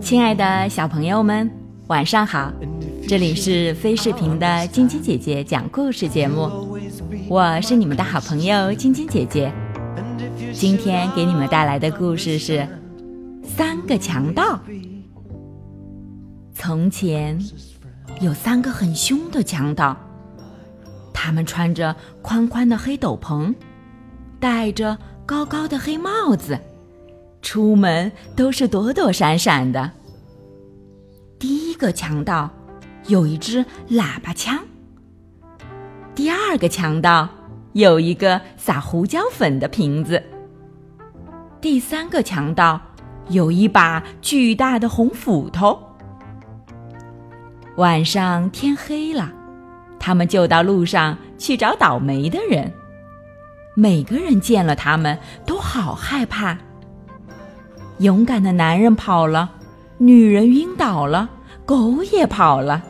亲爱的小朋友们，晚上好！这里是飞视频的晶晶姐姐讲故事节目，我是你们的好朋友晶晶姐姐。今天给你们带来的故事是《三个强盗》。从前有三个很凶的强盗，他们穿着宽宽的黑斗篷，戴着高高的黑帽子。出门都是躲躲闪闪的。第一个强盗有一支喇叭枪，第二个强盗有一个撒胡椒粉的瓶子，第三个强盗有一把巨大的红斧头。晚上天黑了，他们就到路上去找倒霉的人。每个人见了他们都好害怕。勇敢的男人跑了，女人晕倒了，狗也跑了。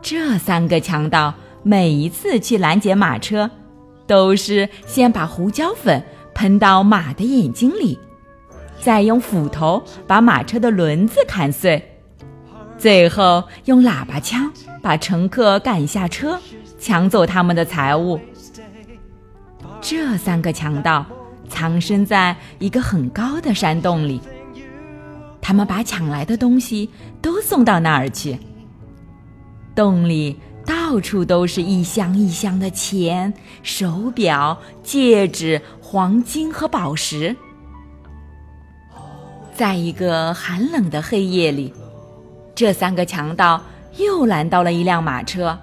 这三个强盗每一次去拦截马车，都是先把胡椒粉喷到马的眼睛里，再用斧头把马车的轮子砍碎，最后用喇叭枪把乘客赶下车，抢走他们的财物。这三个强盗。藏身在一个很高的山洞里，他们把抢来的东西都送到那儿去。洞里到处都是一箱一箱的钱、手表、戒指、黄金和宝石。在一个寒冷的黑夜里，这三个强盗又拦到了一辆马车。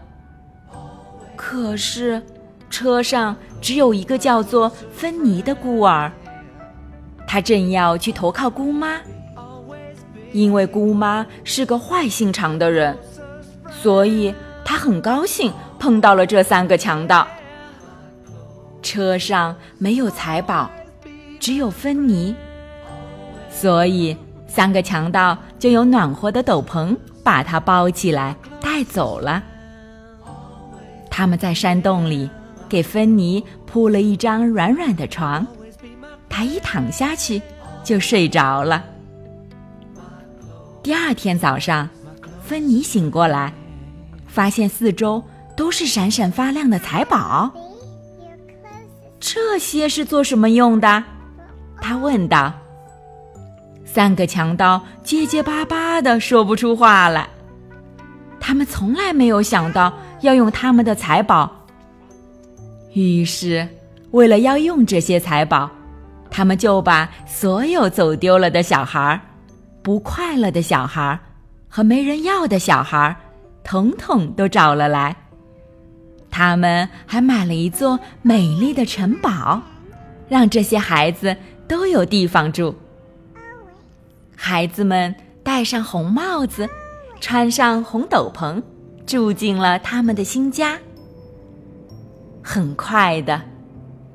可是。车上只有一个叫做芬妮的孤儿，他正要去投靠姑妈。因为姑妈是个坏心肠的人，所以他很高兴碰到了这三个强盗。车上没有财宝，只有芬妮，所以三个强盗就用暖和的斗篷把他包起来带走了。他们在山洞里。给芬妮铺了一张软软的床，她一躺下去就睡着了。第二天早上，芬妮醒过来，发现四周都是闪闪发亮的财宝。这些是做什么用的？他问道。三个强盗结结巴巴的说不出话来，他们从来没有想到要用他们的财宝。于是，为了要用这些财宝，他们就把所有走丢了的小孩、不快乐的小孩和没人要的小孩，统统都找了来。他们还买了一座美丽的城堡，让这些孩子都有地方住。孩子们戴上红帽子，穿上红斗篷，住进了他们的新家。很快的，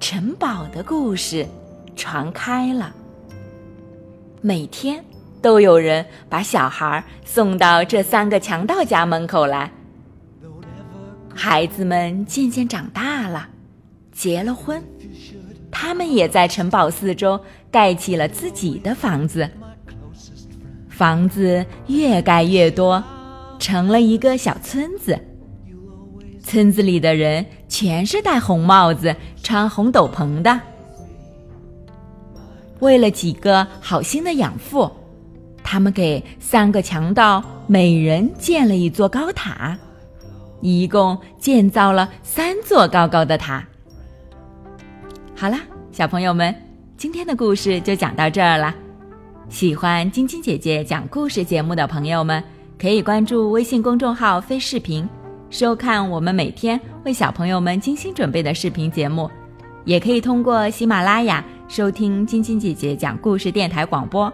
城堡的故事传开了。每天都有人把小孩送到这三个强盗家门口来。孩子们渐渐长大了，结了婚，他们也在城堡四周盖起了自己的房子。房子越盖越多，成了一个小村子。村子里的人全是戴红帽子、穿红斗篷的。为了几个好心的养父，他们给三个强盗每人建了一座高塔，一共建造了三座高高的塔。好啦，小朋友们，今天的故事就讲到这儿了。喜欢晶晶姐姐讲故事节目的朋友们，可以关注微信公众号“飞视频”。收看我们每天为小朋友们精心准备的视频节目，也可以通过喜马拉雅收听晶晶姐姐讲故事电台广播。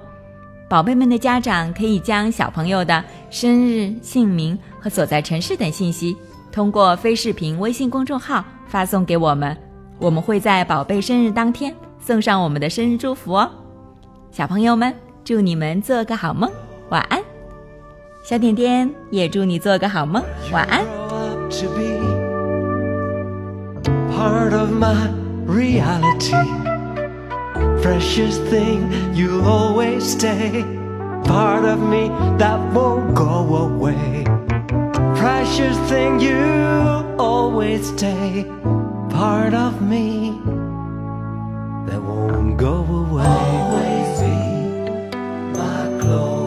宝贝们的家长可以将小朋友的生日、姓名和所在城市等信息，通过非视频微信公众号发送给我们，我们会在宝贝生日当天送上我们的生日祝福哦。小朋友们，祝你们做个好梦，晚安。小点点也祝你做个好梦，晚安。To be part of my reality. precious thing, you'll always stay. Part of me that won't go away. Precious thing, you'll always stay. Part of me that won't go away. Always be my closest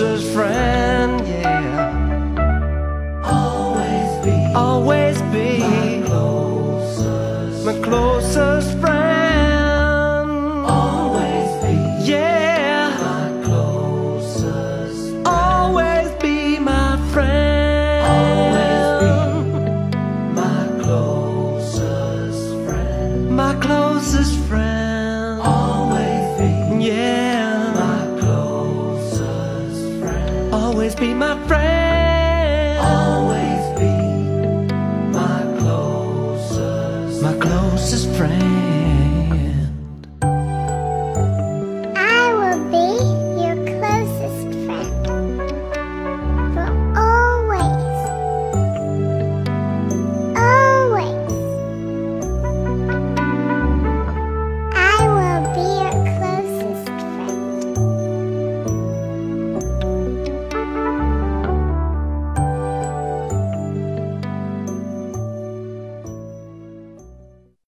closest friend.